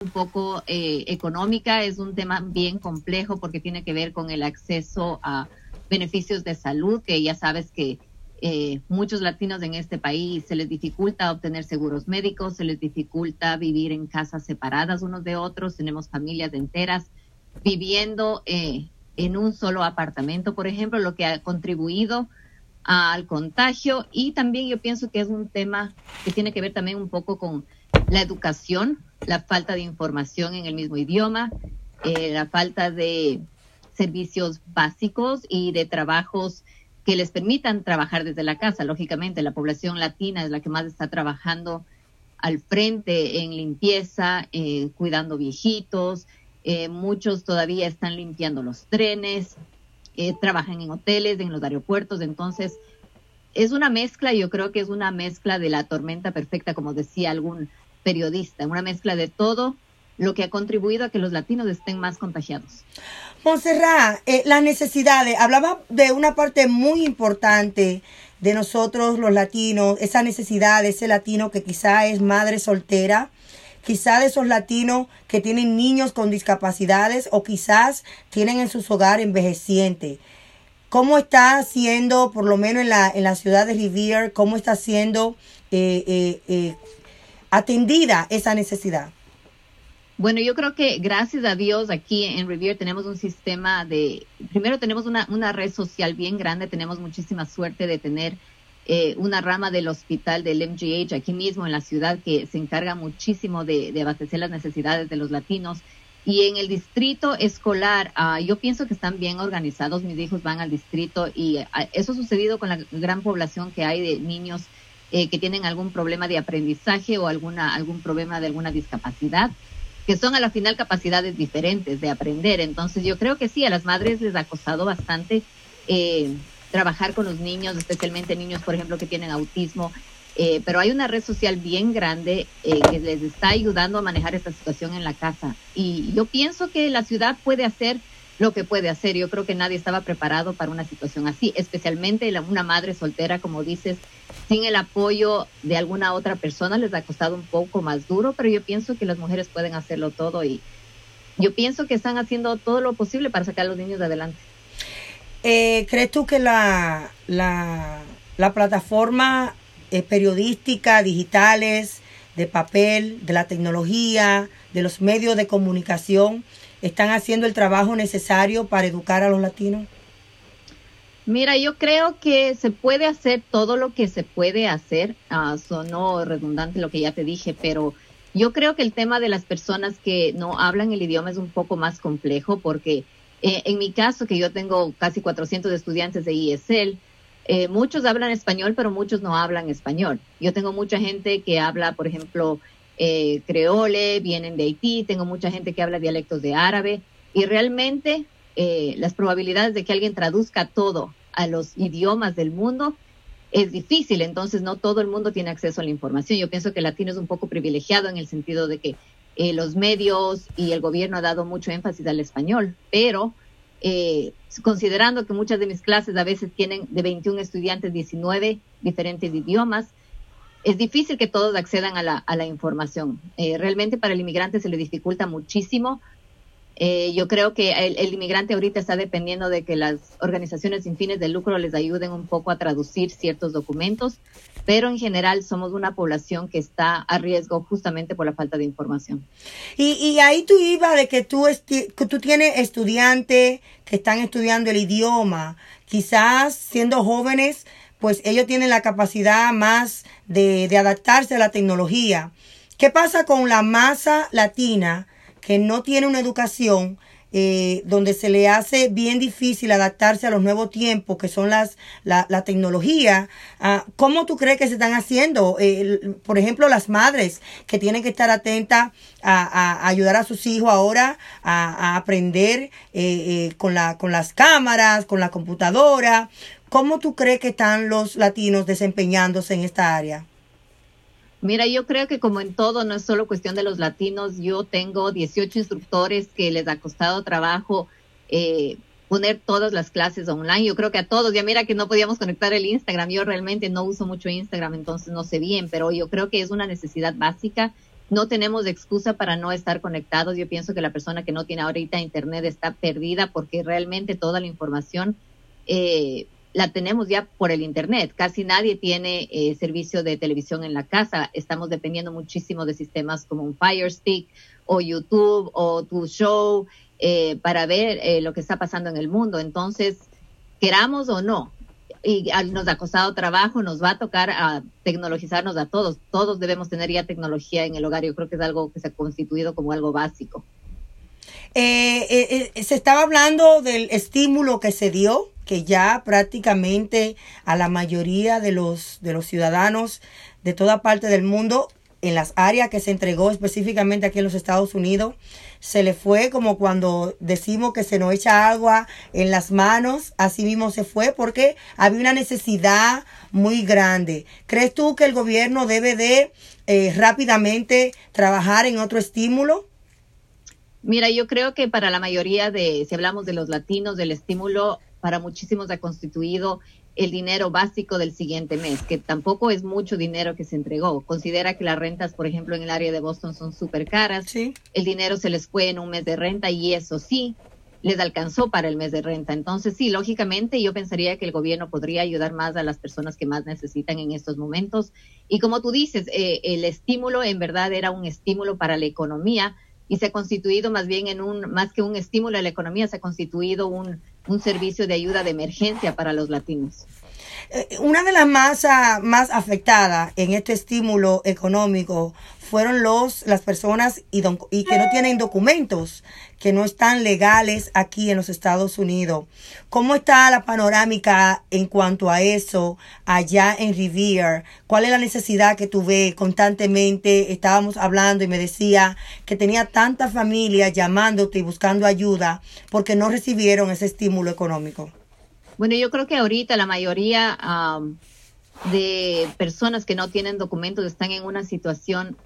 un poco eh, económica, es un tema bien complejo porque tiene que ver con el acceso a beneficios de salud, que ya sabes que eh, muchos latinos en este país se les dificulta obtener seguros médicos, se les dificulta vivir en casas separadas unos de otros, tenemos familias enteras viviendo eh, en un solo apartamento, por ejemplo, lo que ha contribuido al contagio. Y también yo pienso que es un tema que tiene que ver también un poco con la educación, la falta de información en el mismo idioma, eh, la falta de servicios básicos y de trabajos que les permitan trabajar desde la casa. Lógicamente, la población latina es la que más está trabajando al frente en limpieza, eh, cuidando viejitos. Eh, muchos todavía están limpiando los trenes, eh, trabajan en hoteles, en los aeropuertos. Entonces, es una mezcla, yo creo que es una mezcla de la tormenta perfecta, como decía algún periodista, una mezcla de todo lo que ha contribuido a que los latinos estén más contagiados. Montserrat, eh, las necesidades, hablaba de una parte muy importante de nosotros los latinos, esa necesidad de ese latino que quizá es madre soltera, quizá de esos latinos que tienen niños con discapacidades o quizás tienen en sus hogares envejecientes. ¿Cómo está siendo, por lo menos en la, en la ciudad de Rivier, cómo está siendo eh, eh, atendida esa necesidad? Bueno, yo creo que gracias a Dios aquí en Riviera tenemos un sistema de, primero tenemos una, una red social bien grande, tenemos muchísima suerte de tener eh, una rama del hospital del MGH aquí mismo en la ciudad que se encarga muchísimo de, abastecer las necesidades de los latinos. Y en el distrito escolar, uh, yo pienso que están bien organizados. Mis hijos van al distrito y ah, eso ha sucedido con la gran población que hay de niños eh, que tienen algún problema de aprendizaje o alguna, algún problema de alguna discapacidad que son a la final capacidades diferentes de aprender. Entonces yo creo que sí, a las madres les ha costado bastante eh, trabajar con los niños, especialmente niños, por ejemplo, que tienen autismo. Eh, pero hay una red social bien grande eh, que les está ayudando a manejar esta situación en la casa. Y yo pienso que la ciudad puede hacer lo que puede hacer. Yo creo que nadie estaba preparado para una situación así, especialmente una madre soltera, como dices, sin el apoyo de alguna otra persona les ha costado un poco más duro, pero yo pienso que las mujeres pueden hacerlo todo y yo pienso que están haciendo todo lo posible para sacar a los niños de adelante. Eh, ¿Crees tú que la, la, plataforma eh, periodística, digitales, de papel, de la tecnología, de los medios de comunicación, están haciendo el trabajo necesario para educar a los latinos? Mira, yo creo que se puede hacer todo lo que se puede hacer. Uh, sonó redundante lo que ya te dije, pero yo creo que el tema de las personas que no hablan el idioma es un poco más complejo porque eh, en mi caso, que yo tengo casi 400 estudiantes de ESL, eh, muchos hablan español, pero muchos no hablan español. Yo tengo mucha gente que habla, por ejemplo, eh, creole, vienen de Haití, tengo mucha gente que habla dialectos de árabe y realmente eh, las probabilidades de que alguien traduzca todo a los idiomas del mundo es difícil, entonces no todo el mundo tiene acceso a la información. Yo pienso que el latino es un poco privilegiado en el sentido de que eh, los medios y el gobierno ha dado mucho énfasis al español, pero considerando que muchas de mis clases a veces tienen de 21 estudiantes 19 diferentes idiomas, es difícil que todos accedan a la, información. Eh, realmente para el inmigrante se le dificulta muchísimo. Eh, yo creo que el, inmigrante ahorita está dependiendo de que las organizaciones sin fines de lucro les ayuden un poco a traducir ciertos documentos, pero en general somos una población que está a riesgo justamente por la falta de información. Y, ahí tú ibas de que que tú tienes estudiantes que están estudiando el idioma, quizás siendo jóvenes pues ellos tienen la capacidad más de, de adaptarse a la tecnología. ¿Qué pasa con la masa latina que no tiene una educación eh, donde se le hace bien difícil adaptarse a los nuevos tiempos que son las la, la tecnología. Ah, ¿Cómo tú crees que se están haciendo? Eh, por ejemplo, las madres que tienen que estar atentas a, ayudar a sus hijos ahora a, aprender eh, con, la, con las cámaras, con la computadora. ¿Cómo tú crees que están los latinos desempeñándose en esta área? Mira, yo creo que como en todo, no es solo cuestión de los latinos. Yo tengo 18 instructores que les ha costado trabajo eh, poner todas las clases online. Yo creo que a todos, ya mira que no podíamos conectar el Instagram. Yo realmente no uso mucho Instagram, entonces no sé bien, pero yo creo que es una necesidad básica no tenemos excusa para no estar conectados. Yo pienso que la persona que no tiene ahorita internet está perdida porque realmente toda la información eh, la tenemos ya por el internet. Casi nadie tiene eh, servicio de televisión en la casa. Estamos dependiendo muchísimo de sistemas como un Fire Stick o YouTube o tu show eh, para ver eh, lo que está pasando en el mundo. Entonces, queramos o no, y nos ha costado trabajo, nos va a tocar a tecnologizarnos a todos. Todos debemos tener ya tecnología en el hogar. Yo creo que es algo que se ha constituido como algo básico. Eh, se estaba hablando del estímulo que se dio, que ya prácticamente a la mayoría de los, de los ciudadanos de toda parte del mundo en las áreas que se entregó específicamente aquí en los Estados Unidos, se le fue como cuando decimos que se nos echa agua en las manos, así mismo se fue porque había una necesidad muy grande. ¿Crees tú que el gobierno debe de eh, rápidamente trabajar en otro estímulo? Mira, yo creo que para la mayoría de, si hablamos de los latinos, del estímulo para muchísimos ha constituido el dinero básico del siguiente mes, que tampoco es mucho dinero que se entregó. Considera que las rentas, por ejemplo, en el área de Boston son súper caras. Sí. El dinero se les fue en un mes de renta y eso sí, les alcanzó para el mes de renta. Entonces, sí, lógicamente yo pensaría que el gobierno podría ayudar más a las personas que más necesitan en estos momentos. Y como tú dices, eh, el estímulo en verdad era un estímulo para la economía y se ha constituido más bien en un, más que un estímulo a la economía, se ha constituido un un servicio de ayuda de emergencia para los latinos. Eh, una de las más, ah, más afectadas en este estímulo económico fueron los, las personas y, y, que no tienen documentos, que no están legales aquí en los Estados Unidos. ¿Cómo está la panorámica en cuanto a eso allá en Rivier? ¿Cuál es la necesidad que tuve constantemente? Estábamos hablando y me decía que tenía tanta familia llamándote y buscando ayuda porque no recibieron ese estímulo económico. Bueno, yo creo que ahorita la mayoría de personas que no tienen documentos están en una situación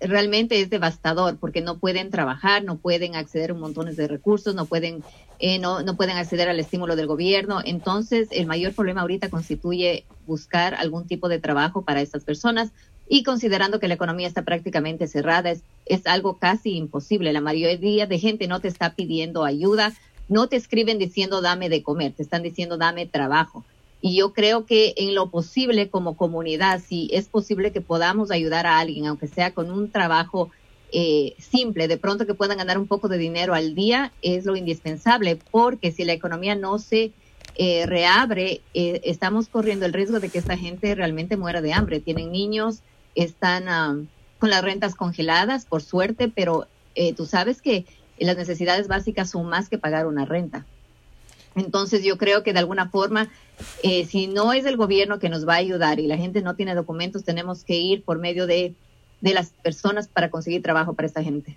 realmente es devastador porque no pueden trabajar, no pueden acceder a montón de recursos, no pueden, eh, no, no pueden acceder al estímulo del gobierno. Entonces, el mayor problema ahorita constituye buscar algún tipo de trabajo para estas personas y considerando que la economía está prácticamente cerrada, es algo casi imposible. La mayoría de gente no te está pidiendo ayuda, no te escriben diciendo dame de comer, te están diciendo dame trabajo. Y yo creo que en lo posible como comunidad, si es posible que podamos ayudar a alguien, aunque sea con un trabajo eh, simple, de pronto que puedan ganar un poco de dinero al día, es lo indispensable, porque si la economía no se eh, reabre, eh, estamos corriendo el riesgo de que esta gente realmente muera de hambre. Tienen niños, están ah, con las rentas congeladas, por suerte, pero tú sabes que las necesidades básicas son más que pagar una renta. Entonces yo creo que de alguna forma, eh, si no es el gobierno que nos va a ayudar y la gente no tiene documentos, tenemos que ir por medio de, las personas para conseguir trabajo para esta gente.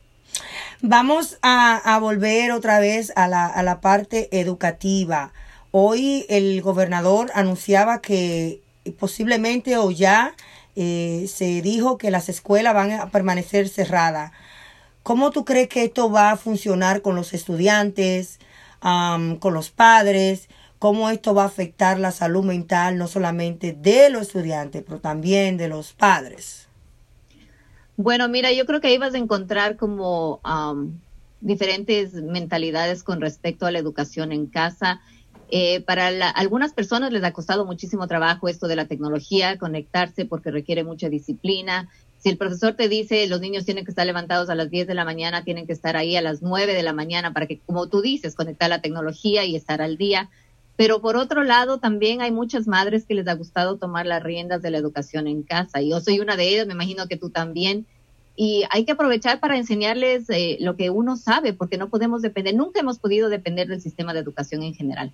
Vamos a, volver otra vez a la, a la parte educativa. Hoy el gobernador anunciaba que posiblemente o ya eh, se dijo que las escuelas van a permanecer cerradas. ¿Cómo tú crees que esto va a funcionar con los estudiantes? Con los padres, cómo esto va a afectar la salud mental no solamente de los estudiantes, pero también de los padres. Bueno, mira, yo creo que ahí vas a encontrar como diferentes mentalidades con respecto a la educación en casa. Eh, para algunas personas les ha costado muchísimo trabajo esto de la tecnología, conectarse porque requiere mucha disciplina, si el profesor te dice los niños tienen que estar levantados a las 10 de la mañana, tienen que estar ahí a las 9 de la mañana para que, como tú dices, conectar la tecnología y estar al día. Pero por otro lado, también hay muchas madres que les ha gustado tomar las riendas de la educación en casa. Yo soy una de ellas, me imagino que tú también. Y hay que aprovechar para enseñarles eh, lo que uno sabe, porque no podemos depender, nunca hemos podido depender del sistema de educación en general.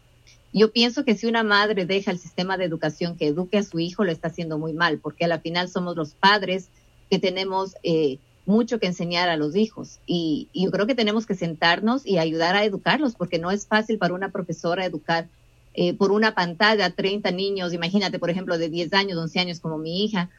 Yo pienso que si una madre deja el sistema de educación que eduque a su hijo, lo está haciendo muy mal, porque a la final somos los padres que tenemos eh, mucho que enseñar a los hijos y, yo creo que tenemos que sentarnos y ayudar a educarlos porque no es fácil para una profesora educar eh, por una pantalla a 30 niños, imagínate por ejemplo de 10 años, 11 años como mi hija,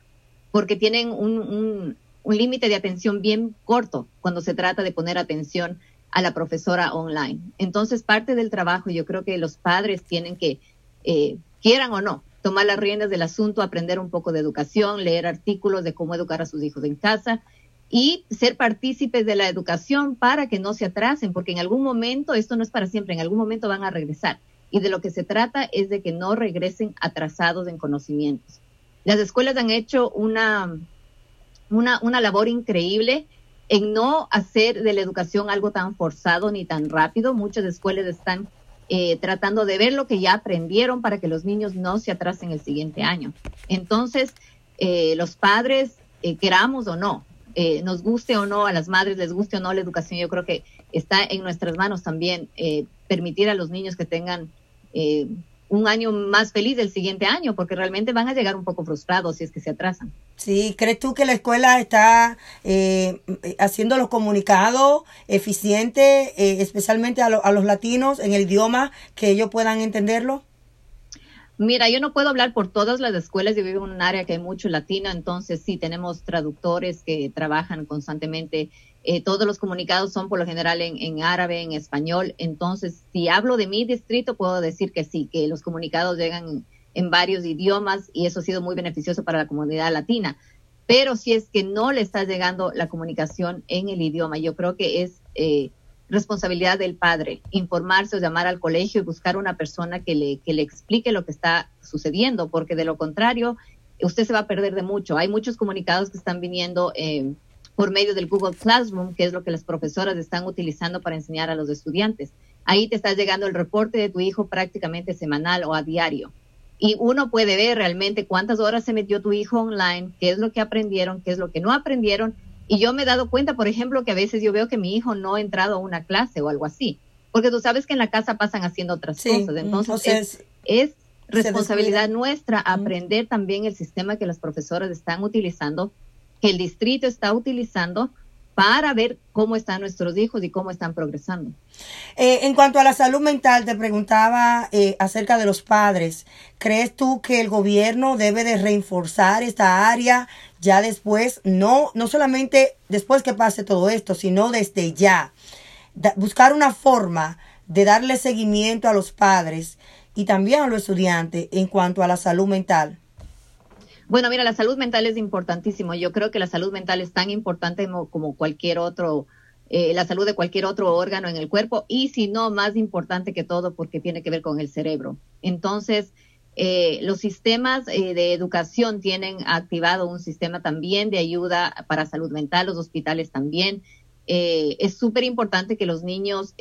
porque tienen un, un, límite de atención bien corto cuando se trata de poner atención a la profesora online. Entonces parte del trabajo yo creo que los padres tienen que, eh, quieran o no, tomar las riendas del asunto, aprender un poco de educación, leer artículos de cómo educar a sus hijos en casa y ser partícipes de la educación para que no se atrasen, porque en algún momento, esto no es para siempre, en algún momento van a regresar. Y de lo que se trata es de que no regresen atrasados en conocimientos. Las escuelas han hecho una, una, una labor increíble en no hacer de la educación algo tan forzado ni tan rápido. Muchas escuelas están eh, tratando de ver lo que ya aprendieron para que los niños no se atrasen el siguiente año. Entonces, eh, los padres, eh, queramos o no, nos guste o no, a las madres les guste o no la educación, yo creo que está en nuestras manos también permitir a los niños que tengan un año más feliz el siguiente año, porque realmente van a llegar un poco frustrados si es que se atrasan. Sí, ¿crees tú que la escuela está eh, haciendo los comunicados eficientes, eh, especialmente a, a los latinos, en el idioma que ellos puedan entenderlo? Mira, yo no puedo hablar por todas las escuelas, yo vivo en un área que hay mucho latino, entonces sí tenemos traductores que trabajan constantemente eh, todos los comunicados son por lo general en, árabe, en español. Entonces, si hablo de mi distrito, puedo decir que sí, que los comunicados llegan en varios idiomas y eso ha sido muy beneficioso para la comunidad latina. Pero si es que no le está llegando la comunicación en el idioma, yo creo que es eh, responsabilidad del padre informarse o llamar al colegio y buscar una persona que le, que le explique lo que está sucediendo, porque de lo contrario, usted se va a perder de mucho. Hay muchos comunicados que están viniendo. Eh, por medio del Google Classroom, que es lo que las profesoras están utilizando para enseñar a los estudiantes. Ahí te está llegando el reporte de tu hijo prácticamente semanal o a diario. Y uno puede ver realmente cuántas horas se metió tu hijo online, qué es lo que aprendieron, qué es lo que no aprendieron. Y yo me he dado cuenta, por ejemplo, que a veces yo veo que mi hijo no ha entrado a una clase o algo así. Porque tú sabes que en la casa pasan haciendo otras cosas. Entonces, es, responsabilidad nuestra aprender también el sistema que las profesoras están utilizando que el distrito está utilizando para ver cómo están nuestros hijos y cómo están progresando. Eh, en cuanto a la salud mental, te preguntaba eh, acerca de los padres. ¿Crees tú que el gobierno debe de reforzar esta área ya después, no, no solamente después que pase todo esto, sino desde ya? buscar una forma de darle seguimiento a los padres y también a los estudiantes en cuanto a la salud mental. Bueno, mira, la salud mental es importantísimo. Yo creo que la salud mental es tan importante como, cualquier otro, eh, la salud de cualquier otro órgano en el cuerpo y si no, más importante que todo porque tiene que ver con el cerebro. Entonces, eh, los sistemas eh, de educación tienen activado un sistema también de ayuda para salud mental, los hospitales también. es súper importante que los niños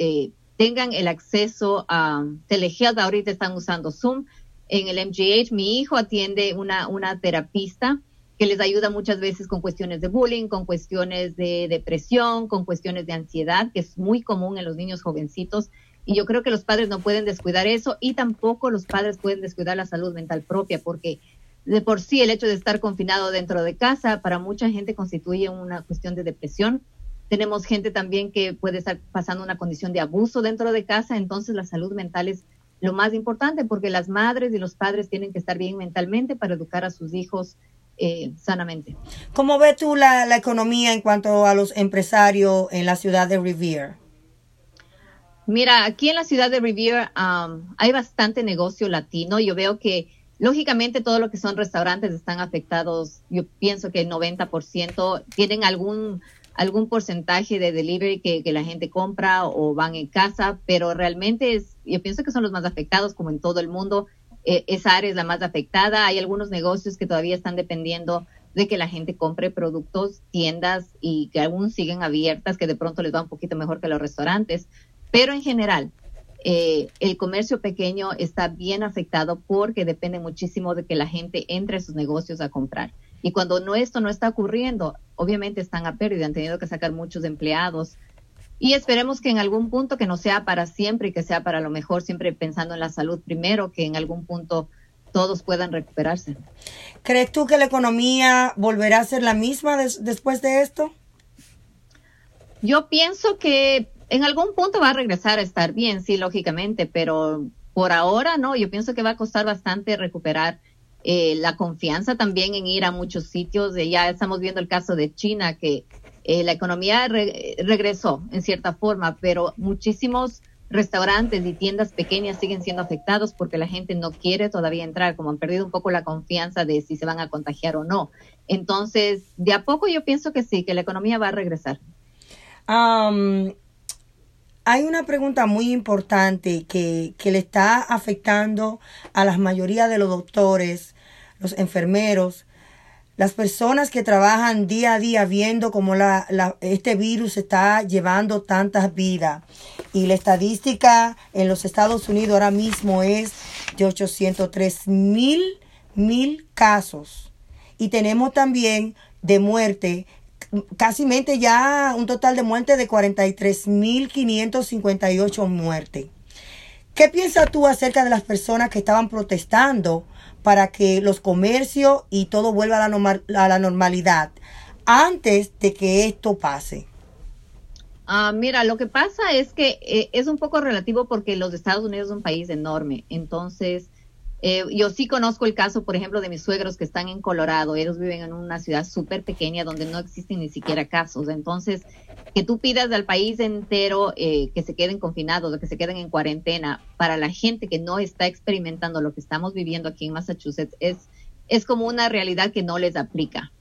tengan el acceso a telehealth. Ahorita están usando Zoom, en el MGH. Mi hijo atiende una, una terapista que les ayuda muchas veces con cuestiones de bullying, con cuestiones de depresión, con cuestiones de ansiedad, que es muy común en los niños jovencitos. Y yo creo que los padres no pueden descuidar eso y tampoco los padres pueden descuidar la salud mental propia, porque de por sí el hecho de estar confinado dentro de casa para mucha gente constituye una cuestión de depresión. Tenemos gente también que puede estar pasando una condición de abuso dentro de casa, entonces la salud mental es lo más importante, porque las madres y los padres tienen que estar bien mentalmente para educar a sus hijos eh, sanamente. ¿Cómo ves tú la, economía en cuanto a los empresarios en la ciudad de Revere? Mira, aquí en la ciudad de Revere um, hay bastante negocio latino. Yo veo que, lógicamente, todo lo que son restaurantes están afectados. Yo pienso que el 90% tienen algún algún porcentaje de delivery que, la gente compra o van en casa, pero realmente es, yo pienso que son los más afectados, como en todo el mundo. Eh, esa área es la más afectada. Hay algunos negocios que todavía están dependiendo de que la gente compre productos, tiendas y que aún siguen abiertas, que de pronto les va un poquito mejor que los restaurantes. Pero en general, eh, el comercio pequeño está bien afectado porque depende muchísimo de que la gente entre a sus negocios a comprar. Y cuando no, esto no está ocurriendo, obviamente están a pérdida, han tenido que sacar muchos empleados. Y esperemos que en algún punto, que no sea para siempre y que sea para lo mejor, siempre pensando en la salud primero, que en algún punto todos puedan recuperarse. ¿Crees tú que la economía volverá a ser la misma después de esto? Yo pienso que en algún punto va a regresar a estar bien, sí, lógicamente, pero por ahora no, yo pienso que va a costar bastante recuperar eh, la confianza también en ir a muchos sitios. ya estamos viendo el caso de China, que eh, la economía regresó en cierta forma, pero muchísimos restaurantes y tiendas pequeñas siguen siendo afectados porque la gente no quiere todavía entrar, como han perdido un poco la confianza de si se van a contagiar o no. Entonces, de a poco yo pienso que sí, que la economía va a regresar. hay una pregunta muy importante que, que, le está afectando a la mayoría de los doctores, los enfermeros, las personas que trabajan día a día viendo cómo la, este virus está llevando tantas vidas. Y la estadística en los Estados Unidos ahora mismo es de 803 mil, mil casos. Y tenemos también de muerte, casi ya un total de muerte de 43 mil 558 muertes. ¿Qué piensas tú acerca de las personas que estaban protestando para que los comercios y todo vuelva a la, a la normalidad antes de que esto pase? Ah, mira, lo que pasa es que eh, es un poco relativo porque los Estados Unidos es un país enorme. Entonces, eh, yo sí conozco el caso, por ejemplo, de mis suegros que están en Colorado. Ellos viven en una ciudad súper pequeña donde no existen ni siquiera casos. Entonces, que tú pidas al país entero eh, que se queden confinados o que se queden en cuarentena para la gente que no está experimentando lo que estamos viviendo aquí en Massachusetts es, es como una realidad que no les aplica.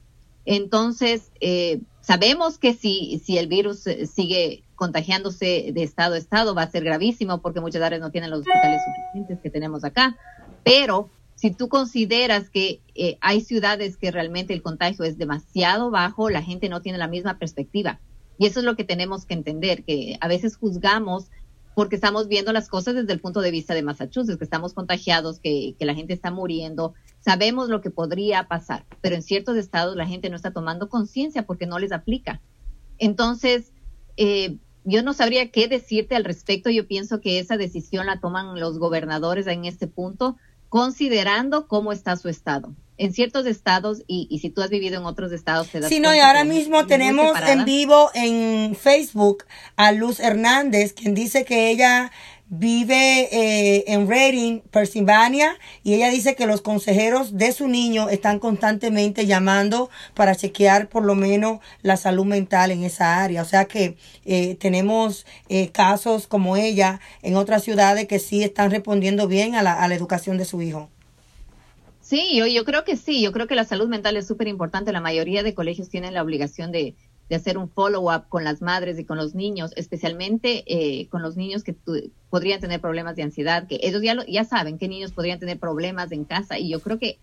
Entonces, eh, sabemos que si, si el virus sigue contagiándose de estado a estado va a ser gravísimo porque muchas áreas no tienen los hospitales suficientes que tenemos acá pero si tú consideras que eh, hay ciudades que realmente el contagio es demasiado bajo, la gente no tiene la misma perspectiva. Y eso es lo que tenemos que entender, que a veces juzgamos porque estamos viendo las cosas desde el punto de vista de Massachusetts, que estamos contagiados, que, la gente está muriendo, sabemos lo que podría pasar, pero en ciertos estados la gente no está tomando conciencia porque no les aplica. Entonces, eh, yo no sabría qué decirte al respecto. Yo pienso que esa decisión la toman los gobernadores en este punto, considerando cómo está su estado. En ciertos estados, y, si tú has vivido en otros estados, te das Sí, no, y ahora mismo tenemos en vivo en Facebook a Luz Hernández, quien dice que ella vive eh, en Reading, Pennsylvania, y ella dice que los consejeros de su niño están constantemente llamando para chequear por lo menos la salud mental en esa área. O sea que eh, tenemos eh, casos como ella en otras ciudades que sí están respondiendo bien a la, a la educación de su hijo. Sí, yo, yo creo que sí, yo creo que la salud mental es súper importante. La mayoría de colegios tienen la obligación de, de hacer un follow-up con las madres y con los niños, especialmente eh, con los niños que podrían tener problemas de ansiedad, que ellos ya, ya saben qué niños podrían tener problemas en casa y yo creo que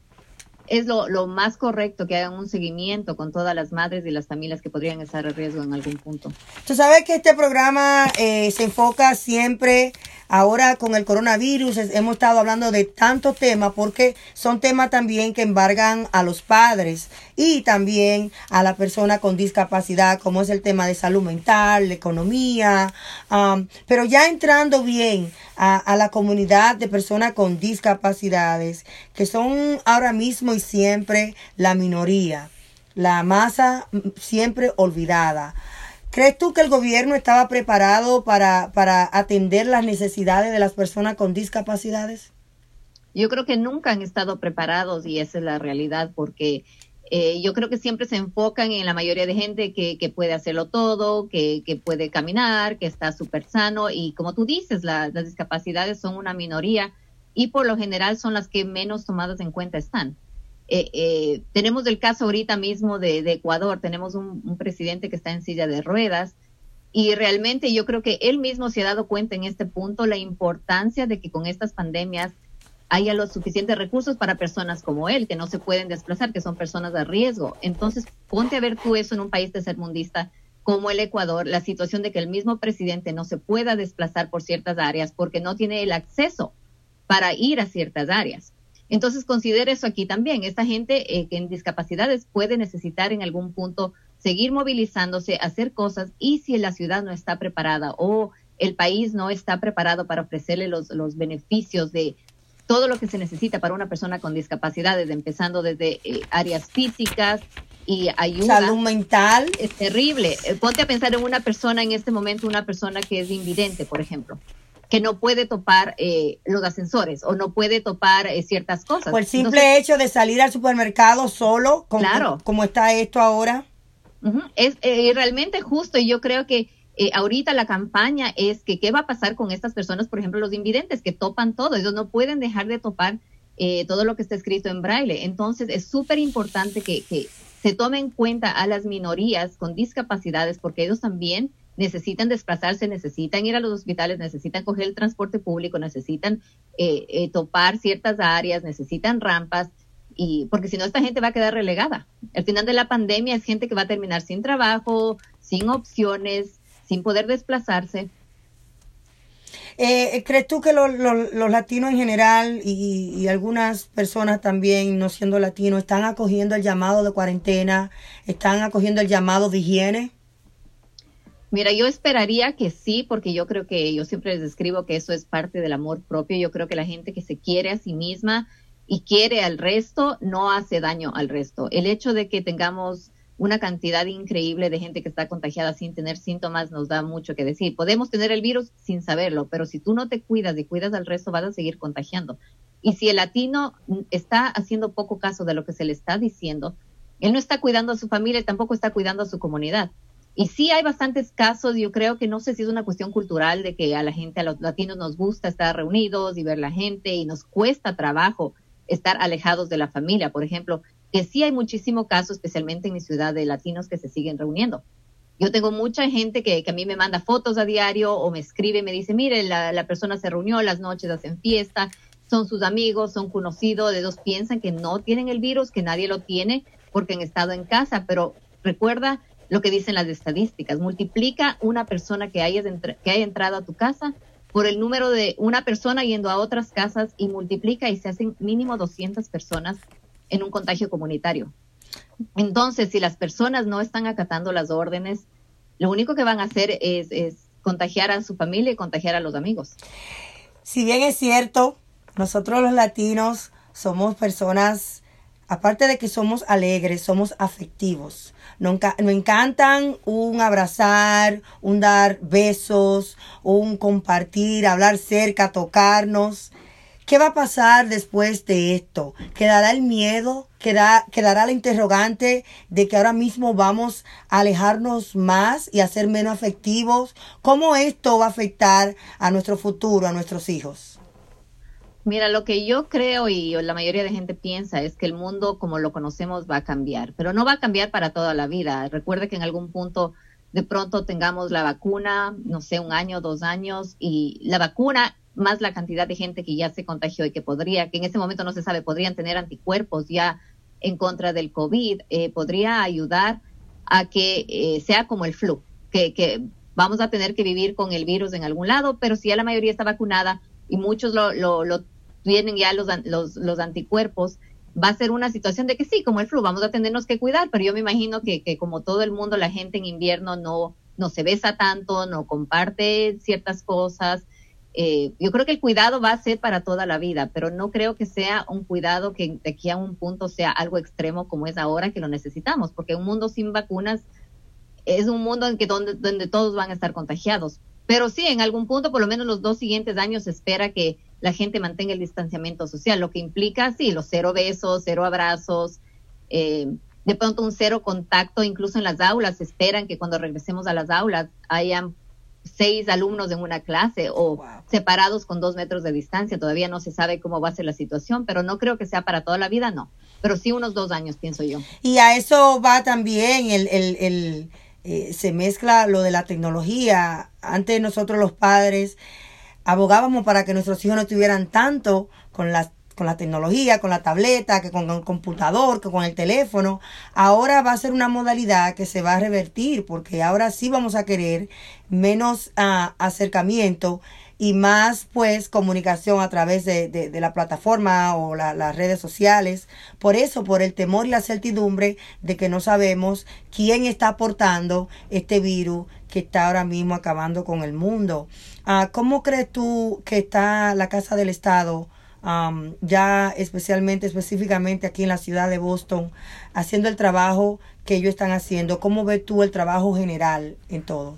es lo, lo, más correcto que hagan un seguimiento con todas las madres y las familias que podrían estar en riesgo en algún punto. Tú sabes que este programa eh, se enfoca siempre Ahora con el coronavirus hemos estado hablando de tantos temas porque son temas también que embargan a los padres y también a la persona con discapacidad, como es el tema de salud mental, la economía, um, pero ya entrando bien a, a la comunidad de personas con discapacidades, que son ahora mismo y siempre la minoría, la masa siempre olvidada. ¿Crees tú que el gobierno estaba preparado para, para atender las necesidades de las personas con discapacidades? Yo creo que nunca han estado preparados y esa es la realidad porque eh, yo creo que siempre se enfocan en la mayoría de gente que, que puede hacerlo todo, que, que, puede caminar, que está súper sano y como tú dices, las discapacidades son una minoría y por lo general son las que menos tomadas en cuenta están. Eh, eh, tenemos el caso ahorita mismo de, Ecuador, tenemos un, presidente que está en silla de ruedas y realmente yo creo que él mismo se ha dado cuenta en este punto la importancia de que con estas pandemias haya los suficientes recursos para personas como él, que no se pueden desplazar, que son personas de riesgo. Entonces, ponte a ver tú eso en un país tercermundista como el Ecuador, la situación de que el mismo presidente no se pueda desplazar por ciertas áreas porque no tiene el acceso para ir a ciertas áreas. Entonces, considere eso aquí también. Esta gente eh, que en discapacidades puede necesitar en algún punto seguir movilizándose, hacer cosas y si la ciudad no está preparada o el país no está preparado para ofrecerle los, los beneficios de todo lo que se necesita para una persona con discapacidades, empezando desde eh, áreas físicas y ayuda. Salud mental. Es terrible. Eh, ponte a pensar en una persona en este momento, una persona que es invidente, por ejemplo que no puede topar eh, los ascensores o no puede topar eh, ciertas cosas. Por el simple hecho de salir al supermercado solo, como, claro. como está esto ahora. Es eh, realmente justo y yo creo que ahorita la campaña es que qué va a pasar con estas personas, por ejemplo, los invidentes que topan todo, ellos no pueden dejar de topar todo lo que está escrito en braille. Entonces es súper importante que, que se tome en cuenta a las minorías con discapacidades porque ellos también necesitan desplazarse, necesitan ir a los hospitales, necesitan coger el transporte público, necesitan eh, eh, topar ciertas áreas, necesitan rampas, y porque si no esta gente va a quedar relegada. Al final de la pandemia es gente que va a terminar sin trabajo, sin opciones, sin poder desplazarse. Eh, ¿Crees tú que los latinos en general y, y, algunas personas también, no siendo latinos, están acogiendo el llamado de cuarentena, están acogiendo el llamado de higiene? Mira, yo esperaría que sí, porque yo creo que yo siempre les describo que eso es parte del amor propio. Yo creo que la gente que se quiere a sí misma y quiere al resto no hace daño al resto. El hecho de que tengamos una cantidad increíble de gente que está contagiada sin tener síntomas nos da mucho que decir. Podemos tener el virus sin saberlo, pero si tú no te cuidas y cuidas al resto, vas a seguir contagiando. Y si el latino está haciendo poco caso de lo que se le está diciendo, él no está cuidando a su familia y tampoco está cuidando a su comunidad. Y sí hay bastantes casos, yo creo que no sé si es una cuestión cultural de que a la gente, a los latinos nos gusta estar reunidos y ver la gente y nos cuesta trabajo estar alejados de la familia, por ejemplo, que sí hay muchísimo caso, especialmente en mi ciudad, de latinos que se siguen reuniendo. Yo tengo mucha gente que, a mí me manda fotos a diario o me escribe y me dice, mire, la, la persona se reunió, las noches hacen fiesta, son sus amigos, son conocidos, de dos piensan que no tienen el virus, que nadie lo tiene porque han estado en casa, pero recuerda lo que dicen las estadísticas. Multiplica una persona que, haya que haya entrado a tu casa por el número de una persona yendo a otras casas y multiplica y se hacen mínimo 200 personas en un contagio comunitario. Entonces, si las personas no están acatando las órdenes, lo único que van a hacer es, es contagiar a su familia y contagiar a los amigos. Si bien es cierto, nosotros los latinos somos personas aparte de que somos alegres, somos afectivos. Nos, encantan un abrazar, un dar besos, un compartir, hablar cerca, tocarnos. ¿Qué va a pasar después de esto? ¿Quedará el miedo? ¿Quedará la interrogante de que ahora mismo vamos a alejarnos más y a ser menos afectivos? ¿Cómo esto va a afectar a nuestro futuro, a nuestros hijos? Mira, lo que yo creo y la mayoría de gente piensa es que el mundo como lo conocemos va a cambiar, pero no va a cambiar para toda la vida. Recuerde que en algún punto de pronto tengamos la vacuna, no sé, un año, dos años, y la vacuna más la cantidad de gente que ya se contagió y que podría, que en ese momento no se sabe, podrían tener anticuerpos ya en contra del COVID, eh, podría ayudar a que eh, sea como el flu, que, que vamos a tener que vivir con el virus en algún lado, pero si ya la mayoría está vacunada y muchos lo, lo, lo vienen ya los, los, los anticuerpos, va a ser una situación de que sí, como el flu, vamos a tenernos que cuidar, pero yo me imagino que, que como todo el mundo, la gente en invierno no, no se besa tanto, no comparte ciertas cosas. Eh, yo creo que el cuidado va a ser para toda la vida, pero no creo que sea un cuidado que de aquí a un punto sea algo extremo como es ahora que lo necesitamos, porque un mundo sin vacunas es un mundo en que donde, donde todos van a estar contagiados. Pero sí, en algún punto, por lo menos los dos siguientes años, se espera que la gente mantenga el distanciamiento social, lo que implica, sí, los cero besos, cero abrazos, eh, de pronto un cero contacto, incluso en las aulas, esperan que cuando regresemos a las aulas hayan seis alumnos en una clase o separados con dos metros de distancia. Todavía no se sabe cómo va a ser la situación, pero no creo que sea para toda la vida, no. Pero sí unos dos años, pienso yo. Y a eso va también el, el, el eh, se mezcla lo de la tecnología. Antes nosotros los padres abogábamos para que nuestros hijos no estuvieran tanto con la, con la tecnología, con la tableta, que con el computador, que con el teléfono. Ahora va a ser una modalidad que se va a revertir porque ahora sí vamos a querer menos ah, acercamiento y más pues comunicación a través de, de, la plataforma o las redes sociales. Por eso, por el temor y la certidumbre de que no sabemos quién está aportando este virus que está ahora mismo acabando con el mundo. Ah, ¿Cómo crees tú que está la Casa del Estado? ya especialmente, específicamente aquí en la ciudad de Boston, haciendo el trabajo que ellos están haciendo. ¿Cómo ves tú el trabajo general en todo?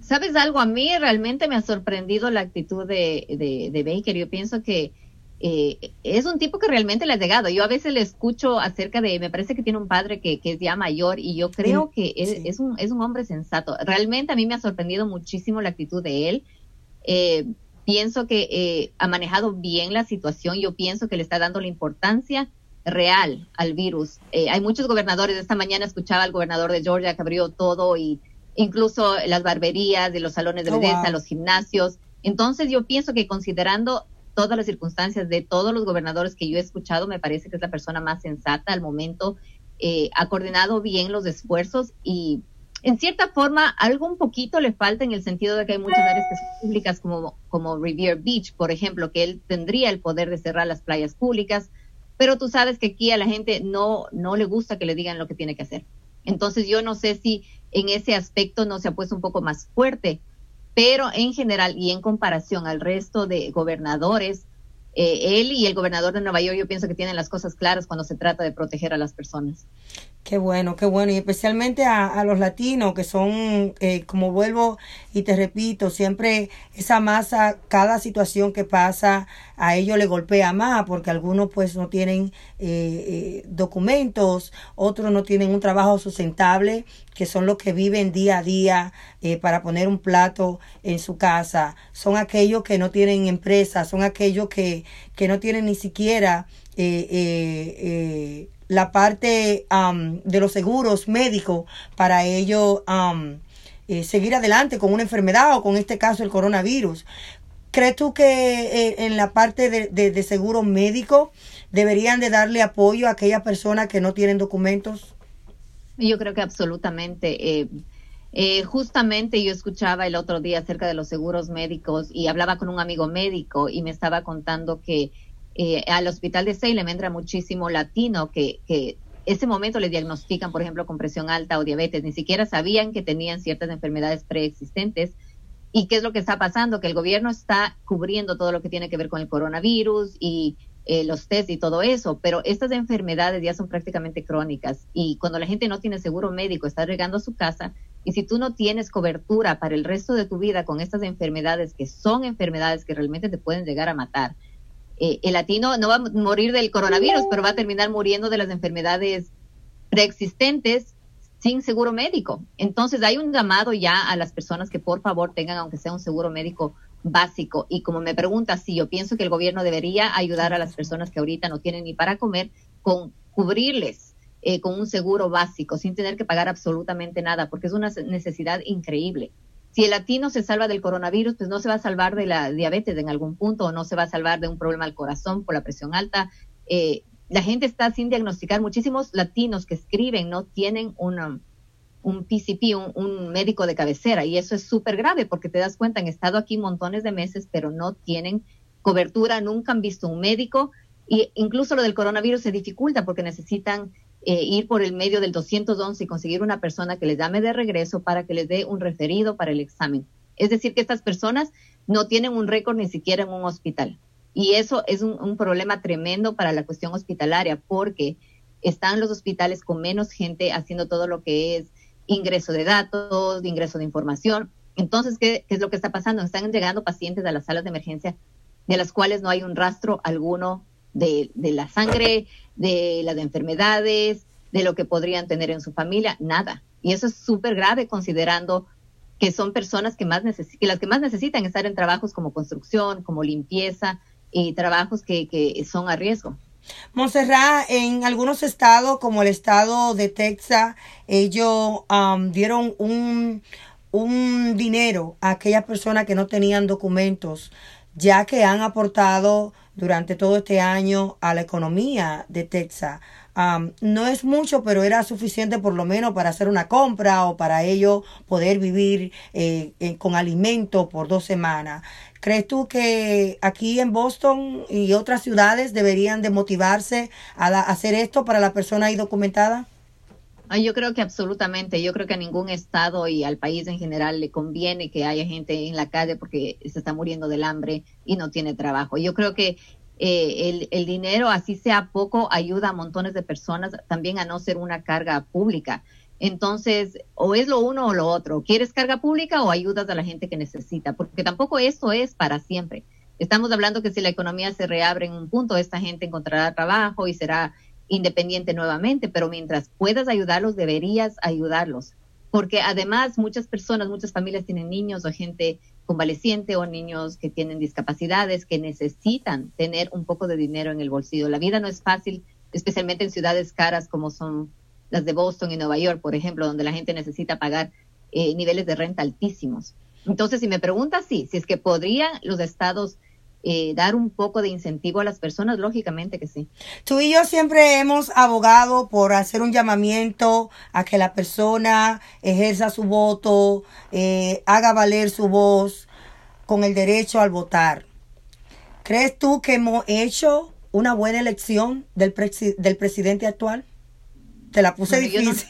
¿Sabes algo? A mí realmente me ha sorprendido la actitud de, de, Baker. Yo pienso que eh, es un tipo que realmente le ha llegado. Yo a veces le escucho acerca de, me parece que tiene un padre que, que es ya mayor y yo creo que es, un, es un hombre sensato. Realmente a mí me ha sorprendido muchísimo la actitud de él. Eh, pienso que eh, ha manejado bien la situación. Yo pienso que le está dando la importancia real al virus. Eh, hay muchos gobernadores, esta mañana escuchaba al gobernador de Georgia que abrió todo y incluso las barberías y los salones de oh, belleza, los gimnasios. Entonces yo pienso que considerando todas las circunstancias de todos los gobernadores que yo he escuchado, me parece que es la persona más sensata al momento, eh, ha coordinado bien los esfuerzos y en cierta forma algo un poquito le falta en el sentido de que hay muchas áreas públicas como, como Revere Beach, por ejemplo, que él tendría el poder de cerrar las playas públicas, pero tú sabes que aquí a la gente no, no le gusta que le digan lo que tiene que hacer. Entonces yo no sé si en ese aspecto no se ha puesto un poco más fuerte, pero en general y en comparación al resto de gobernadores, eh, él y el gobernador de Nueva York yo pienso que tienen las cosas claras cuando se trata de proteger a las personas. Qué bueno, qué bueno. Y especialmente a, los latinos, que son, eh, como vuelvo y te repito, siempre esa masa, cada situación que pasa, a ellos le golpea más, porque algunos pues no tienen eh, eh, documentos, otros no tienen un trabajo sustentable, que son los que viven día a día para poner un plato en su casa. Son aquellos que no tienen empresas, son aquellos que, que no tienen ni siquiera... Eh, la parte de los seguros médicos para ello eh, seguir adelante con una enfermedad o con este caso el coronavirus. ¿Crees tú que eh, en la parte de, de, seguro médico deberían de darle apoyo a aquellas personas que no tienen documentos? Yo creo que absolutamente. Eh, justamente yo escuchaba el otro día acerca de los seguros médicos y hablaba con un amigo médico y me estaba contando que eh, al hospital de Salem entra muchísimo latino que, que ese momento le diagnostican, por ejemplo, con presión alta o diabetes, ni siquiera sabían que tenían ciertas enfermedades preexistentes. ¿Y qué es lo que está pasando? Que el gobierno está cubriendo todo lo que tiene que ver con el coronavirus y eh, los test y todo eso, pero estas enfermedades ya son prácticamente crónicas y cuando la gente no tiene seguro médico, está regando su casa y si tú no tienes cobertura para el resto de tu vida con estas enfermedades que son enfermedades que realmente te pueden llegar a matar, eh, el latino no va a morir del coronavirus, pero va a terminar muriendo de las enfermedades preexistentes sin seguro médico. Entonces hay un llamado ya a las personas que por favor tengan, aunque sea un seguro médico básico. Y como me pregunta, si yo pienso que el gobierno debería ayudar a las personas que ahorita no tienen ni para comer con cubrirles eh, con un seguro básico sin tener que pagar absolutamente nada, porque es una necesidad increíble si el latino se salva del coronavirus, pues no se va a salvar de la diabetes en algún punto o no se va a salvar de un problema al corazón por la presión alta. Eh, la gente está sin diagnosticar. Muchísimos latinos que escriben no tienen un PCP, un, un, médico de cabecera, y eso es súper grave porque te das cuenta, han estado aquí montones de meses, pero no tienen cobertura, nunca han visto un médico, y incluso lo del coronavirus se dificulta porque necesitan eh, ir por el medio del 211 y conseguir una persona que les llame de regreso para que les dé un referido para el examen. Es decir, que estas personas no tienen un récord ni siquiera en un hospital. Y eso es un, problema tremendo para la cuestión hospitalaria porque están los hospitales con menos gente haciendo todo lo que es ingreso de datos, ingreso de información. Entonces, ¿qué, ¿qué, es lo que está pasando? Están llegando pacientes a las salas de emergencia de las cuales no hay un rastro alguno de, de la sangre, de las enfermedades, de lo que podrían tener en su familia, nada. Y eso es súper grave considerando que son personas que, más que las que más necesitan estar en trabajos como construcción, como limpieza y trabajos que, que son a riesgo. Montserrat, en algunos estados, como el estado de Texas, ellos um, dieron un, un dinero a aquellas personas que no tenían documentos, ya que han aportado durante todo este año a la economía de Texas. no es mucho, pero era suficiente por lo menos para hacer una compra o para ellos poder vivir eh, eh, con alimento por dos semanas. ¿Crees tú que aquí en Boston y otras ciudades deberían de motivarse a, hacer esto para la persona ahí documentada? Yo creo que absolutamente. Yo creo que a ningún estado y al país en general le conviene que haya gente en la calle porque se está muriendo del hambre y no tiene trabajo. Yo creo que eh, el, el, dinero, así sea poco, ayuda a montones de personas también a no ser una carga pública. Entonces, o es lo uno o lo otro. ¿Quieres carga pública o ayudas a la gente que necesita? Porque tampoco esto es para siempre. Estamos hablando que si la economía se reabre en un punto, esta gente encontrará trabajo y será independiente nuevamente, pero mientras puedas ayudarlos, deberías ayudarlos. Porque además muchas personas, muchas familias tienen niños o gente convaleciente o niños que tienen discapacidades que necesitan tener un poco de dinero en el bolsillo. La vida no es fácil especialmente en ciudades caras como son las de Boston y Nueva York, por ejemplo, donde la gente necesita pagar eh, niveles de renta altísimos. Entonces, si me preguntas, sí, si es que podrían los estados eh, dar un poco de incentivo a las personas, lógicamente que sí. Tú y yo siempre hemos abogado por hacer un llamamiento a que la persona ejerza su voto, eh, haga valer su voz con el derecho al votar. ¿Crees tú que hemos hecho una buena elección del, del presidente actual? Te la puse difícil.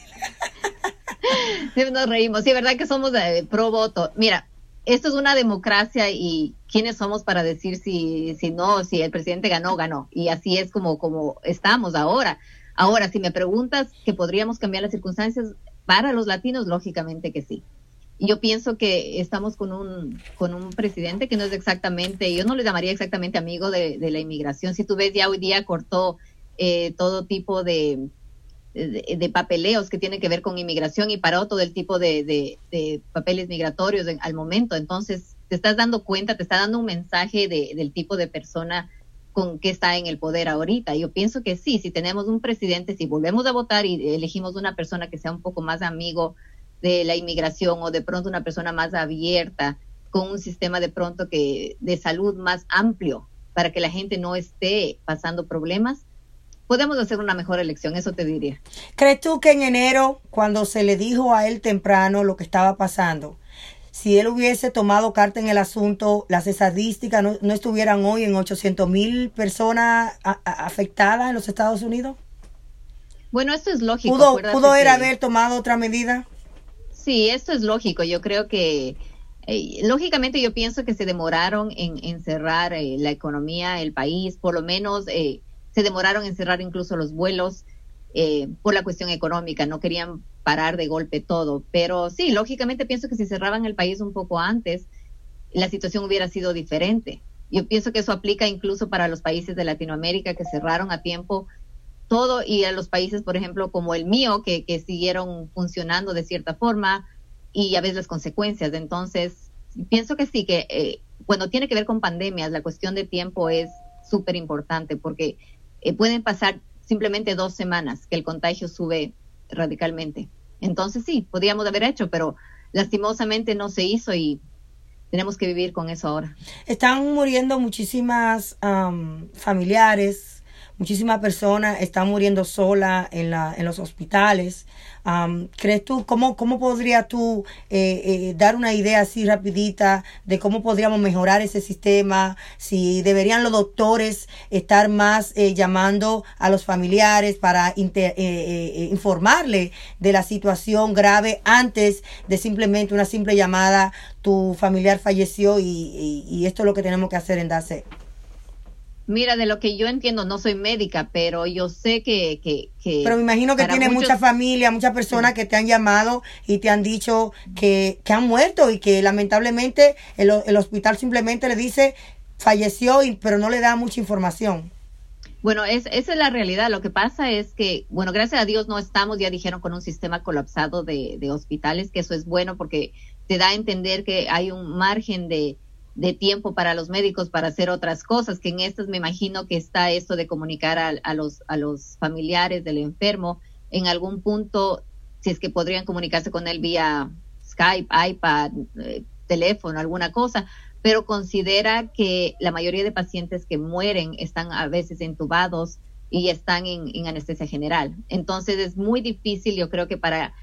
nos reímos. Sí, verdad que somos de pro voto. Mira, esto es una democracia y quiénes somos para decir si, si no, si el presidente ganó, ganó. Y así es como, como estamos ahora. Ahora, si me preguntas que podríamos cambiar las circunstancias para los latinos, lógicamente que sí. Yo pienso que estamos con un, con un presidente que no es exactamente, yo no le llamaría exactamente amigo de, la inmigración. Si tú ves, ya hoy día cortó eh, todo tipo de, de, papeleos que tienen que ver con inmigración y paró todo el tipo de, papeles migratorios al momento. Entonces, te estás dando cuenta, te está dando un mensaje del tipo de persona con que está en el poder ahorita. Yo pienso que sí, si tenemos un presidente, si volvemos a votar y elegimos una persona que sea un poco más amigo de la inmigración o de pronto una persona más abierta, con un sistema de pronto que de salud más amplio para que la gente no esté pasando problemas, podemos hacer una mejor elección, eso te diría. ¿Crees tú que en enero, cuando se le dijo a él temprano lo que estaba pasando, si él hubiese tomado carta en el asunto, las estadísticas no, estuvieran hoy en 800 mil personas afectadas en los Estados Unidos? Bueno, esto es lógico. ¿Pudo, ¿pudo él haber tomado otra medida? Sí, esto es lógico. Yo creo que, eh, lógicamente yo pienso que se demoraron en, cerrar eh, la economía, el país, por lo menos eh, se demoraron en cerrar incluso los vuelos eh, por la cuestión económica, no querían parar de golpe todo. Pero sí, lógicamente pienso que si cerraban el país un poco antes, la situación hubiera sido diferente. Yo pienso que eso aplica incluso para los países de Latinoamérica que cerraron a tiempo todo y a los países, por ejemplo, como el mío, que, siguieron funcionando de cierta forma y ya ves las consecuencias. Entonces, pienso que sí, que eh, cuando tiene que ver con pandemias, la cuestión de tiempo es súper importante porque eh, pueden pasar simplemente dos semanas que el contagio sube radicalmente. Entonces sí, podríamos haber hecho, pero lastimosamente no se hizo y tenemos que vivir con eso ahora. Están muriendo muchísimas familiares, muchísimas personas están muriendo sola en, la, en los hospitales. ¿Crees tú, cómo, cómo podrías tú eh, eh, dar una idea así rapidita de cómo podríamos mejorar ese sistema? Si deberían los doctores estar más eh, llamando a los familiares para informarle de la situación grave antes de simplemente una simple llamada, tu familiar falleció y, y esto es lo que tenemos que hacer en DACE. Mira, de lo que yo entiendo, no soy médica, pero yo sé que... que, pero me imagino que tiene mucha familia, muchas personas que te han llamado y te han dicho que, que han muerto y que lamentablemente el, el hospital simplemente le dice falleció, y, pero no le da mucha información. Bueno, es, esa es la realidad. Lo que pasa es que, bueno, gracias a Dios no estamos, ya dijeron, con un sistema colapsado de, de hospitales, que eso es bueno porque te da a entender que hay un margen de, de tiempo para los médicos para hacer otras cosas, que en estas me imagino que está esto de comunicar a, los, a los familiares del enfermo en algún punto, si es que podrían comunicarse con él vía Skype, iPad, eh, teléfono, alguna cosa, pero considera que la mayoría de pacientes que mueren están a veces entubados y están en anestesia general. Entonces es muy difícil, yo creo que para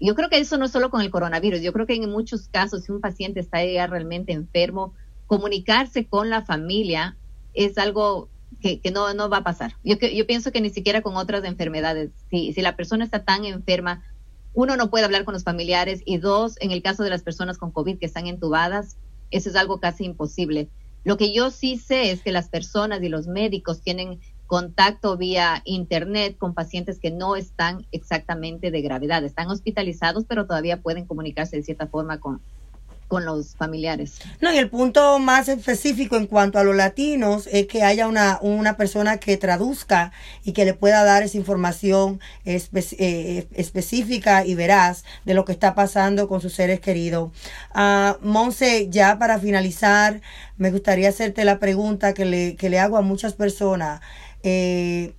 yo creo que eso no es solo con el coronavirus, yo creo que en muchos casos, si un paciente está ya realmente enfermo, comunicarse con la familia es algo que, no, no va a pasar. Yo, yo pienso que ni siquiera con otras enfermedades, si, si la persona está tan enferma, uno no puede hablar con los familiares y dos, en el caso de las personas con COVID que están entubadas, eso es algo casi imposible. Lo que yo sí sé es que las personas y los médicos tienen contacto vía internet con pacientes que no están exactamente de gravedad, están hospitalizados, pero todavía pueden comunicarse de cierta forma con, con los familiares. No, y el punto más específico en cuanto a los latinos es que haya una, una persona que traduzca y que le pueda dar esa información eh, específica y veraz de lo que está pasando con sus seres queridos. Uh, Monse, ya para finalizar, me gustaría hacerte la pregunta que le, que le hago a muchas personas. Eh,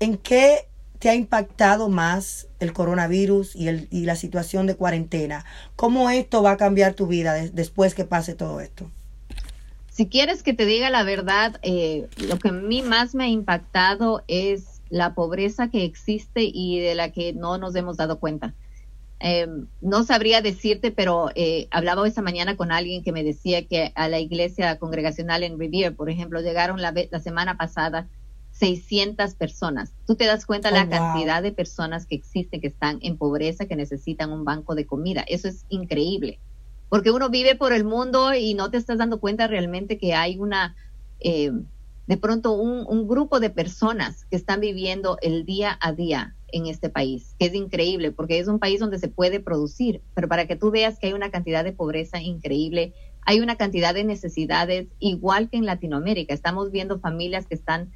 ¿en qué te ha impactado más el coronavirus y, el, y la situación de cuarentena? ¿Cómo esto va a cambiar tu vida después que pase todo esto? Si quieres que te diga la verdad, eh, lo que a mí más me ha impactado es la pobreza que existe y de la que no nos hemos dado cuenta. Eh, no sabría decirte, pero eh, hablaba esta mañana con alguien que me decía que a la iglesia congregacional en Revere, por ejemplo, llegaron la, la semana pasada 600 personas. Tú te das cuenta la oh, cantidad de personas que existen, que están en pobreza, que necesitan un banco de comida. Eso es increíble, porque uno vive por el mundo y no te estás dando cuenta realmente que hay una, eh, de pronto, un, un grupo de personas que están viviendo el día a día en este país, que es increíble, porque es un país donde se puede producir, pero para que tú veas que hay una cantidad de pobreza increíble, hay una cantidad de necesidades igual que en Latinoamérica. Estamos viendo familias que están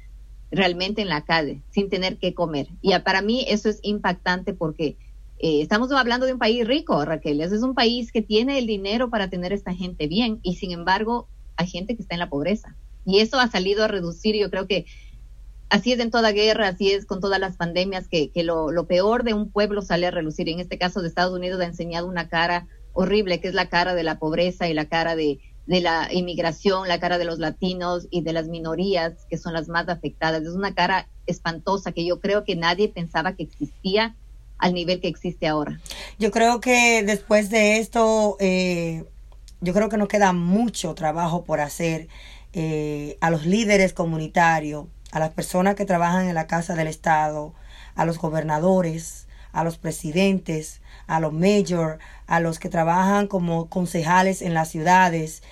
realmente en la calle sin tener que comer. Y para mí eso es impactante porque eh, estamos hablando de un país rico, Raquel. es un país que tiene el dinero para tener a esta gente bien y sin embargo hay gente que está en la pobreza. Y eso ha salido a reducir, yo creo que así es en toda guerra, así es con todas las pandemias, que, lo, peor de un pueblo sale a relucir. En este caso de Estados Unidos ha enseñado una cara horrible, que es la cara de la pobreza y la cara de, la inmigración, la cara de los latinos y de las minorías, que son las más afectadas. Es una cara espantosa que yo creo que nadie pensaba que existía al nivel que existe ahora. Yo creo que después de esto, eh, yo creo que nos queda mucho trabajo por hacer eh, a los líderes comunitarios, a las personas que trabajan en la Casa del Estado, a los gobernadores, a los presidentes, a los mayors, a los que trabajan como concejales en las ciudades.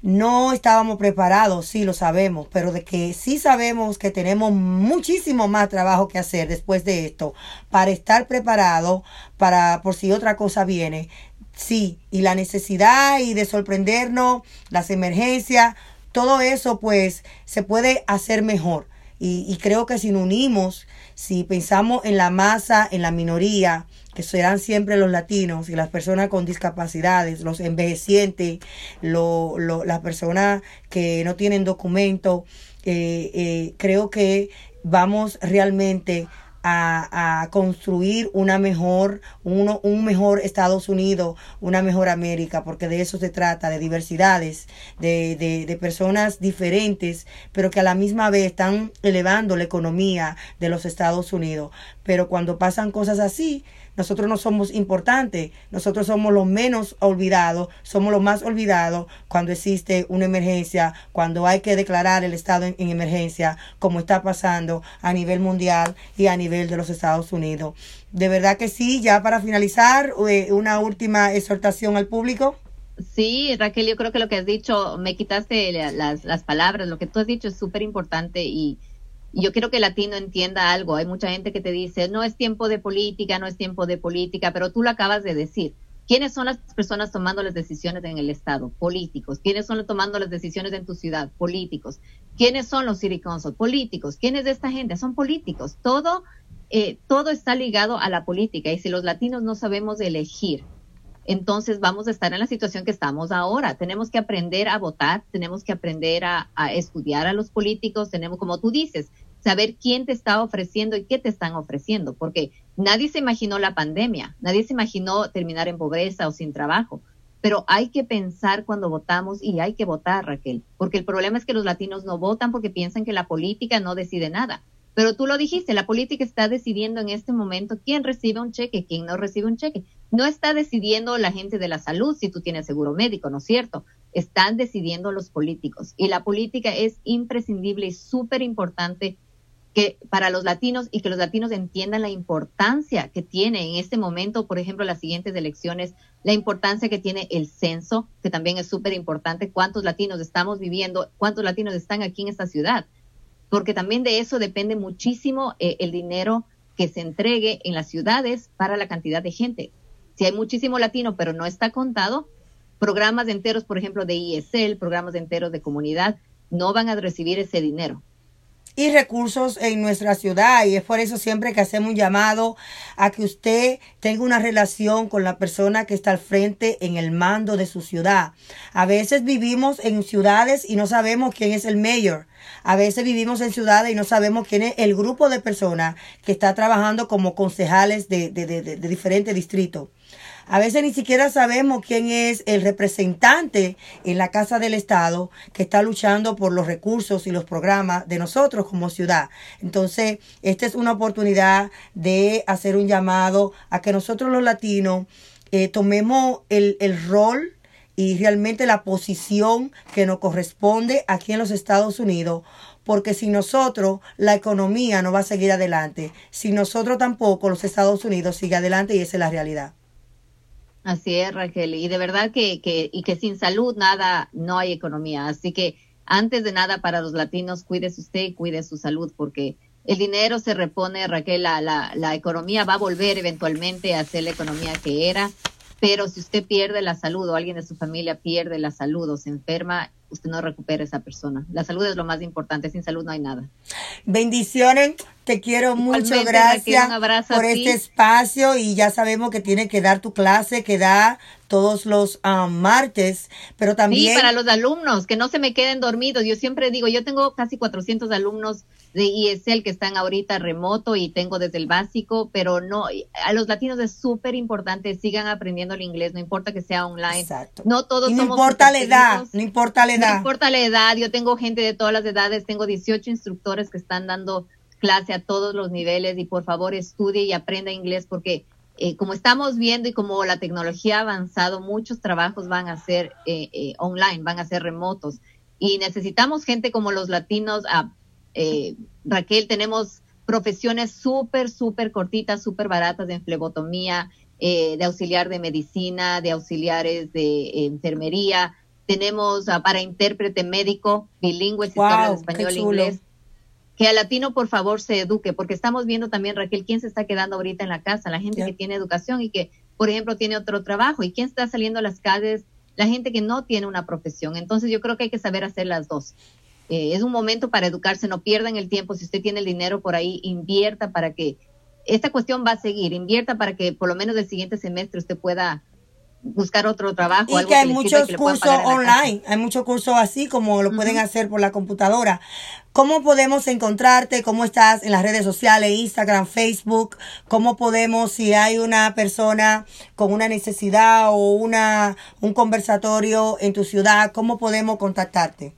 No estábamos preparados, sí lo sabemos, pero de que sí sabemos que tenemos muchísimo más trabajo que hacer después de esto para estar preparados para por si otra cosa viene. Sí, y la necesidad y de sorprendernos, las emergencias, todo eso pues se puede hacer mejor. Y, creo que si nos unimos, si pensamos en la masa, en la minoría, que serán siempre los latinos y las personas con discapacidades, los envejecientes, lo, las personas que no tienen documento, eh, eh, creo que vamos realmente a, construir una mejor, uno, un mejor Estados Unidos, una mejor América, porque de eso se trata, de diversidades, de, de, de personas diferentes, pero que a la misma vez están elevando la economía de los Estados Unidos. Pero cuando pasan cosas así, nosotros no somos importantes, nosotros somos los menos olvidados, somos los más olvidados cuando existe una emergencia, cuando hay que declarar el estado en, emergencia, como está pasando a nivel mundial y a nivel de los Estados Unidos. De verdad que sí, ya para finalizar, eh, una última exhortación al público. Sí, Raquel, yo creo que lo que has dicho, me quitaste las, las palabras, lo que tú has dicho es súper importante y y yo quiero que el latino entienda algo. Hay mucha gente que te dice, no es tiempo de política, no es tiempo de política, pero tú lo acabas de decir. ¿Quiénes son las personas tomando las decisiones en el Estado? Políticos. ¿Quiénes son tomando las decisiones en tu ciudad? Políticos. ¿Quiénes son los city council? Políticos. ¿Quién es de esta gente? Son políticos. Todo, eh, todo está ligado a la política. Y si los latinos no sabemos elegir, entonces vamos a estar en la situación que estamos ahora. Tenemos que aprender a votar, tenemos que aprender a, a estudiar a los políticos, tenemos, como tú dices, saber quién te está ofreciendo y qué te están ofreciendo, porque nadie se imaginó la pandemia, nadie se imaginó terminar en pobreza o sin trabajo, pero hay que pensar cuando votamos y hay que votar, Raquel, porque el problema es que los latinos no votan porque piensan que la política no decide nada. Pero tú lo dijiste, la política está decidiendo en este momento quién recibe un cheque, quién no recibe un cheque. No está decidiendo la gente de la salud si tú tienes seguro médico, ¿no es cierto? Están decidiendo los políticos. Y la política es imprescindible y súper importante que para los latinos y que los latinos entiendan la importancia que tiene en este momento, por ejemplo, las siguientes elecciones, la importancia que tiene el censo, que también es súper importante, cuántos latinos estamos viviendo, cuántos latinos están aquí en esta ciudad, porque también de eso depende muchísimo eh, el dinero que se entregue en las ciudades para la cantidad de gente. Si hay muchísimo latino, pero no está contado, programas enteros, por ejemplo, de ISL, programas enteros de comunidad, no van a recibir ese dinero. Y recursos en nuestra ciudad. Y es por eso siempre que hacemos un llamado a que usted tenga una relación con la persona que está al frente en el mando de su ciudad. A veces vivimos en ciudades y no sabemos quién es el mayor. A veces vivimos en ciudades y no sabemos quién es el grupo de personas que está trabajando como concejales de, de, de, de diferentes distritos. A veces ni siquiera sabemos quién es el representante en la Casa del Estado que está luchando por los recursos y los programas de nosotros como ciudad. Entonces, esta es una oportunidad de hacer un llamado a que nosotros los latinos eh, tomemos el, el rol y realmente la posición que nos corresponde aquí en los Estados Unidos porque sin nosotros la economía no va a seguir adelante. Sin nosotros tampoco los Estados Unidos sigue adelante y esa es la realidad. Así es, Raquel. Y de verdad que, que, y que sin salud nada, no hay economía. Así que antes de nada para los latinos, cuídese usted y cuide su salud porque el dinero se repone, Raquel, la, la, la economía va a volver eventualmente a ser la economía que era. Pero si usted pierde la salud o alguien de su familia pierde la salud o se enferma, usted no recupera esa persona. La salud es lo más importante, sin salud no hay nada. Bendiciones, te quiero mucho, gracias por este espacio y ya sabemos que tiene que dar tu clase, que da todos los um, martes, pero también... Sí, para los alumnos, que no se me queden dormidos. Yo siempre digo, yo tengo casi 400 alumnos de ESL que están ahorita remoto y tengo desde el básico, pero no, a los latinos es súper importante, sigan aprendiendo el inglés, no importa que sea online. Exacto. No todos no importa la edad, no importa la edad. No importa la edad, yo tengo gente de todas las edades, tengo 18 instructores que están dando clase a todos los niveles y por favor estudie y aprenda inglés porque eh, como estamos viendo y como la tecnología ha avanzado, muchos trabajos van a ser eh, eh, online, van a ser remotos y necesitamos gente como los latinos. Ah, Raquel, tenemos profesiones súper, súper cortitas, súper baratas de flebotomía, de auxiliar de medicina, de auxiliares de enfermería. Tenemos ah, para intérprete médico bilingüe, si wow, español e inglés que al latino por favor se eduque, porque estamos viendo también, Raquel, quién se está quedando ahorita en la casa, la gente que tiene educación y que, por ejemplo, tiene otro trabajo, y quién está saliendo a las calles, la gente que no tiene una profesión. Entonces yo creo que hay que saber hacer las dos. Eh, es un momento para educarse, no pierdan el tiempo, si usted tiene el dinero por ahí, invierta para que esta cuestión va a seguir, invierta para que por lo menos el siguiente semestre usted pueda buscar otro trabajo. Y que hay muchos cursos online, hay muchos cursos así como lo pueden hacer por la computadora. ¿Cómo podemos encontrarte? ¿Cómo estás en las redes sociales, Instagram, Facebook? ¿Cómo podemos, si hay una persona con una necesidad o una, un conversatorio en tu ciudad, cómo podemos contactarte?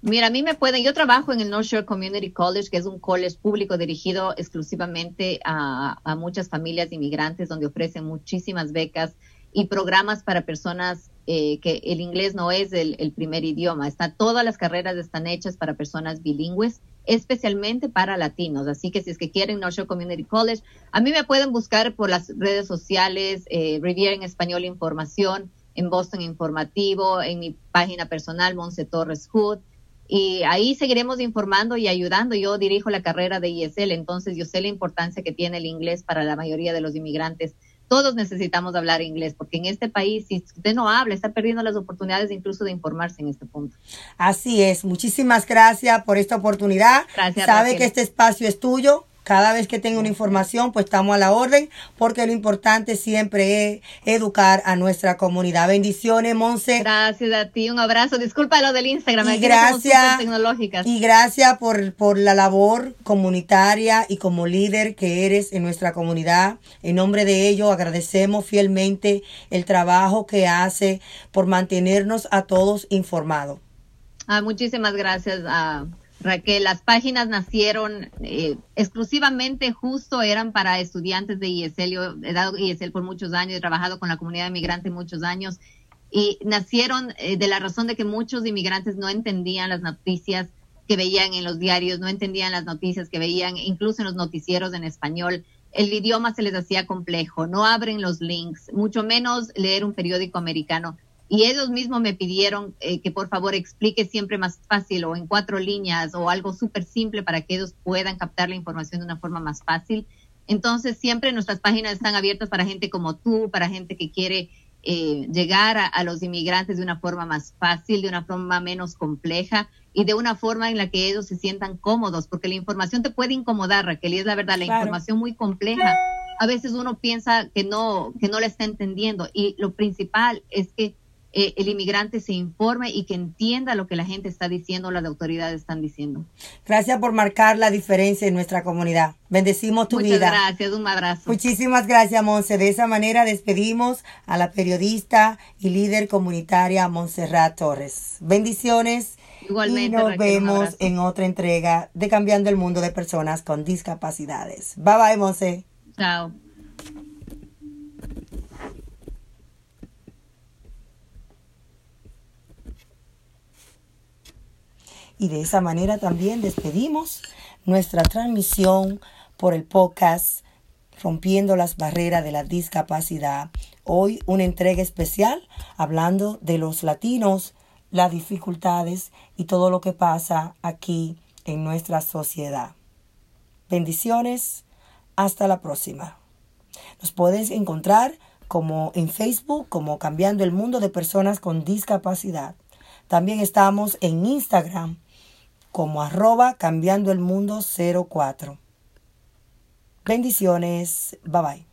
Mira, a mí me pueden, yo trabajo en el North Shore Community College, que es un college público dirigido exclusivamente a, a muchas familias inmigrantes, donde ofrecen muchísimas becas y programas para personas eh, que el inglés no es el, primer idioma. Está, todas las carreras están hechas para personas bilingües, especialmente para latinos. Así que si es que quieren North Shore Community College, a mí me pueden buscar por las redes sociales, eh, Riviera en Español Información, en Boston Informativo, en mi página personal, Monse Torres Hood. Y ahí seguiremos informando y ayudando. Yo dirijo la carrera de ISL, entonces yo sé la importancia que tiene el inglés para la mayoría de los inmigrantes todos necesitamos hablar inglés, porque en este país, si usted no habla, está perdiendo las oportunidades incluso de informarse en este punto. Así es. Muchísimas gracias por esta oportunidad. Gracias. Sabe que este espacio es tuyo. Cada vez que tenga una información, pues estamos a la orden, porque lo importante siempre es educar a nuestra comunidad. Bendiciones, Monse. Gracias a ti, un abrazo. Disculpa lo del Instagram, y gracias, tecnológicas. Y gracias por, por la labor comunitaria y como líder que eres en nuestra comunidad. En nombre de ello, agradecemos fielmente el trabajo que hace por mantenernos a todos informados. Ah, muchísimas gracias. a Raquel, las páginas nacieron eh, exclusivamente justo eran para estudiantes de ISL. Yo he dado ISL por muchos años, he trabajado con la comunidad inmigrante muchos años y nacieron eh, de la razón de que muchos inmigrantes no entendían las noticias que veían en los diarios, no entendían las noticias que veían incluso en los noticieros en español. El idioma se les hacía complejo, no abren los links, mucho menos leer un periódico americano y ellos mismos me pidieron eh, que por favor explique siempre más fácil o en cuatro líneas o algo súper simple para que ellos puedan captar la información de una forma más fácil. Entonces siempre nuestras páginas están abiertas para gente como tú, para gente que quiere eh, llegar a, los inmigrantes de una forma más fácil, de una forma menos compleja y de una forma en la que ellos se sientan cómodos, porque la información te puede incomodar, Raquel, y es la verdad, la información muy compleja. A veces uno piensa que no, que no la está entendiendo y lo principal es que eh, el inmigrante se informe y que entienda lo que la gente está diciendo, las autoridades están diciendo. Gracias por marcar la diferencia en nuestra comunidad. Bendecimos tu vida. Gracias, un abrazo. Muchísimas gracias, Monse. De esa manera despedimos a la periodista y líder comunitaria Montserrat Torres. Bendiciones. Igualmente. Y nos vemos en otra entrega de Cambiando el Mundo de Personas con Discapacidades. Bye bye, Monse. Chao. Y de esa manera también despedimos nuestra transmisión por el podcast Rompiendo las Barreras de la Discapacidad. Hoy una entrega especial hablando de los latinos, las dificultades y todo lo que pasa aquí en nuestra sociedad. Bendiciones. Hasta la próxima. Nos puedes encontrar como en Facebook como Cambiando el Mundo de Personas con Discapacidad. También estamos en Instagram como arroba cambiando el mundo 04. Bendiciones. Bye bye.